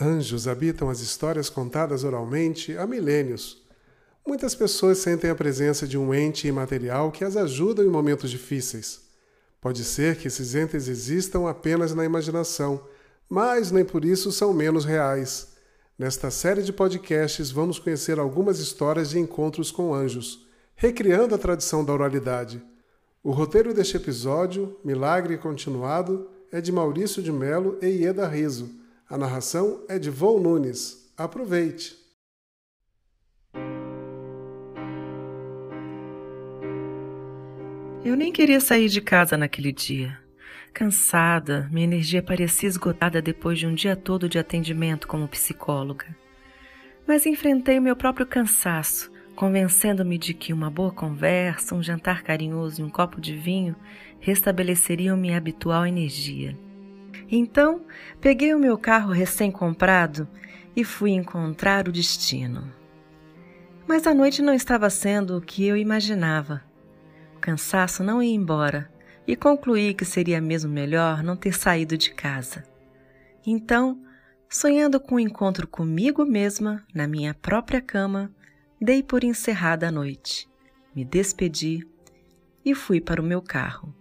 Anjos habitam as histórias contadas oralmente há milênios. Muitas pessoas sentem a presença de um ente imaterial que as ajuda em momentos difíceis. Pode ser que esses entes existam apenas na imaginação, mas nem por isso são menos reais. Nesta série de podcasts, vamos conhecer algumas histórias de encontros com anjos, recriando a tradição da oralidade. O roteiro deste episódio, Milagre Continuado, é de Maurício de Melo e Ieda Riso. A narração é de Von Nunes. Aproveite! Eu nem queria sair de casa naquele dia. Cansada, minha energia parecia esgotada depois de um dia todo de atendimento como psicóloga. Mas enfrentei meu próprio cansaço, convencendo-me de que uma boa conversa, um jantar carinhoso e um copo de vinho restabeleceriam minha habitual energia. Então, peguei o meu carro recém-comprado e fui encontrar o destino. Mas a noite não estava sendo o que eu imaginava. O cansaço não ia embora e concluí que seria mesmo melhor não ter saído de casa. Então, sonhando com o um encontro comigo mesma na minha própria cama, dei por encerrada a noite, me despedi e fui para o meu carro.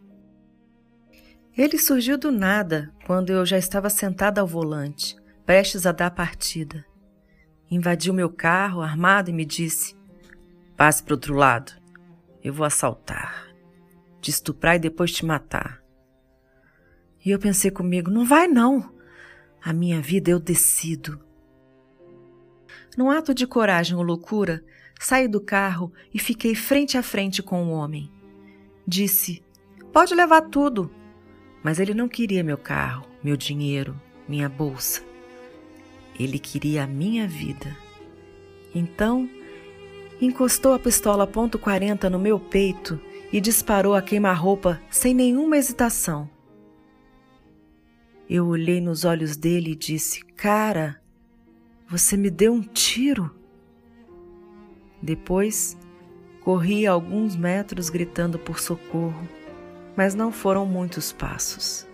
Ele surgiu do nada quando eu já estava sentada ao volante, prestes a dar partida. Invadiu meu carro armado e me disse: Passe para outro lado. Eu vou assaltar, te estuprar e depois te matar. E eu pensei comigo: não vai não. A minha vida eu decido. Num ato de coragem ou loucura, saí do carro e fiquei frente a frente com o homem. Disse: Pode levar tudo, mas ele não queria meu carro, meu dinheiro, minha bolsa. Ele queria a minha vida. Então, encostou a pistola ponto .40 no meu peito e disparou a queima-roupa sem nenhuma hesitação. Eu olhei nos olhos dele e disse: Cara, você me deu um tiro? Depois, corri alguns metros gritando por socorro mas não foram muitos passos.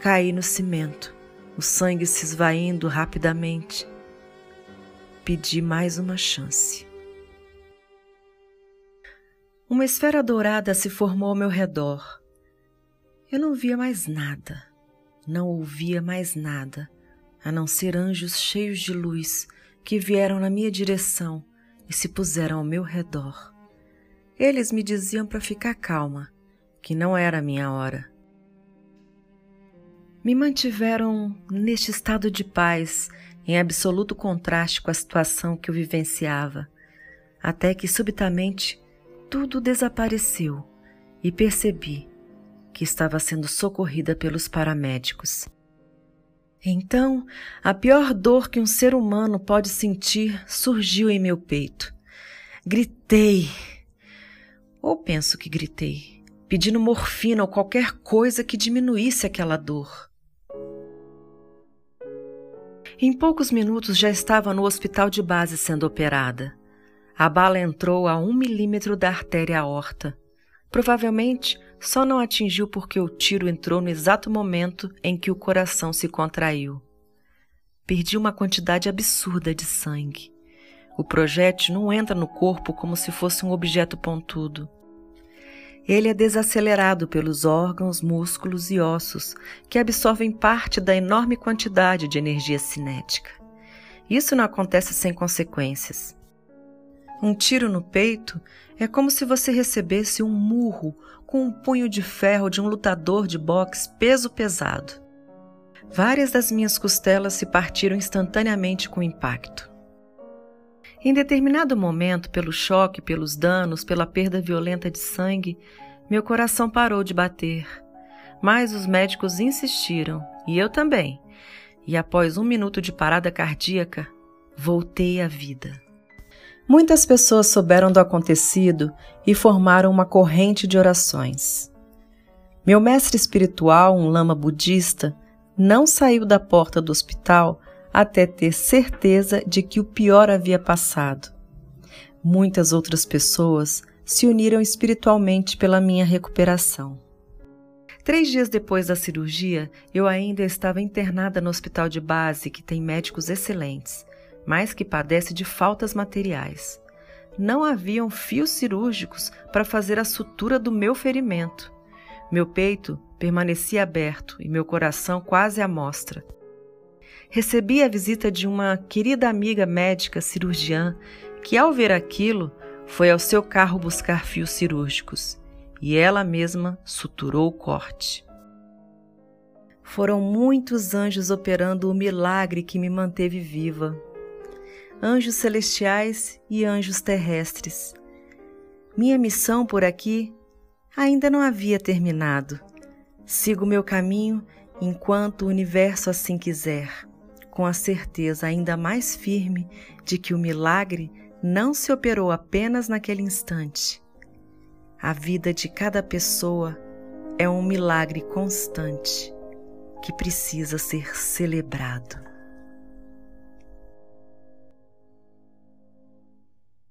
Caí no cimento, o sangue se esvaindo rapidamente. Pedi mais uma chance. Uma esfera dourada se formou ao meu redor. Eu não via mais nada, não ouvia mais nada, a não ser anjos cheios de luz que vieram na minha direção e se puseram ao meu redor. Eles me diziam para ficar calma, que não era a minha hora. Me mantiveram neste estado de paz, em absoluto contraste com a situação que eu vivenciava, até que subitamente tudo desapareceu e percebi que estava sendo socorrida pelos paramédicos. Então, a pior dor que um ser humano pode sentir surgiu em meu peito. Gritei. Ou penso que gritei pedindo morfina ou qualquer coisa que diminuísse aquela dor. Em poucos minutos já estava no hospital de base sendo operada. A bala entrou a um milímetro da artéria aorta. Provavelmente só não atingiu porque o tiro entrou no exato momento em que o coração se contraiu. Perdi uma quantidade absurda de sangue. O projétil não entra no corpo como se fosse um objeto pontudo. Ele é desacelerado pelos órgãos, músculos e ossos, que absorvem parte da enorme quantidade de energia cinética. Isso não acontece sem consequências. Um tiro no peito é como se você recebesse um murro com um punho de ferro de um lutador de boxe peso pesado. Várias das minhas costelas se partiram instantaneamente com o impacto. Em determinado momento, pelo choque, pelos danos, pela perda violenta de sangue, meu coração parou de bater. Mas os médicos insistiram, e eu também. E após um minuto de parada cardíaca, voltei à vida. Muitas pessoas souberam do acontecido e formaram uma corrente de orações. Meu mestre espiritual, um lama budista, não saiu da porta do hospital até ter certeza de que o pior havia passado. Muitas outras pessoas se uniram espiritualmente pela minha recuperação. Três dias depois da cirurgia, eu ainda estava internada no hospital de base, que tem médicos excelentes, mas que padece de faltas materiais. Não haviam fios cirúrgicos para fazer a sutura do meu ferimento. Meu peito permanecia aberto e meu coração quase à mostra. Recebi a visita de uma querida amiga médica cirurgiã que, ao ver aquilo, foi ao seu carro buscar fios cirúrgicos e ela mesma suturou o corte. Foram muitos anjos operando o milagre que me manteve viva. Anjos celestiais e anjos terrestres. Minha missão por aqui ainda não havia terminado. Sigo meu caminho enquanto o universo assim quiser, com a certeza ainda mais firme de que o milagre não se operou apenas naquele instante, a vida de cada pessoa é um milagre constante que precisa ser celebrado.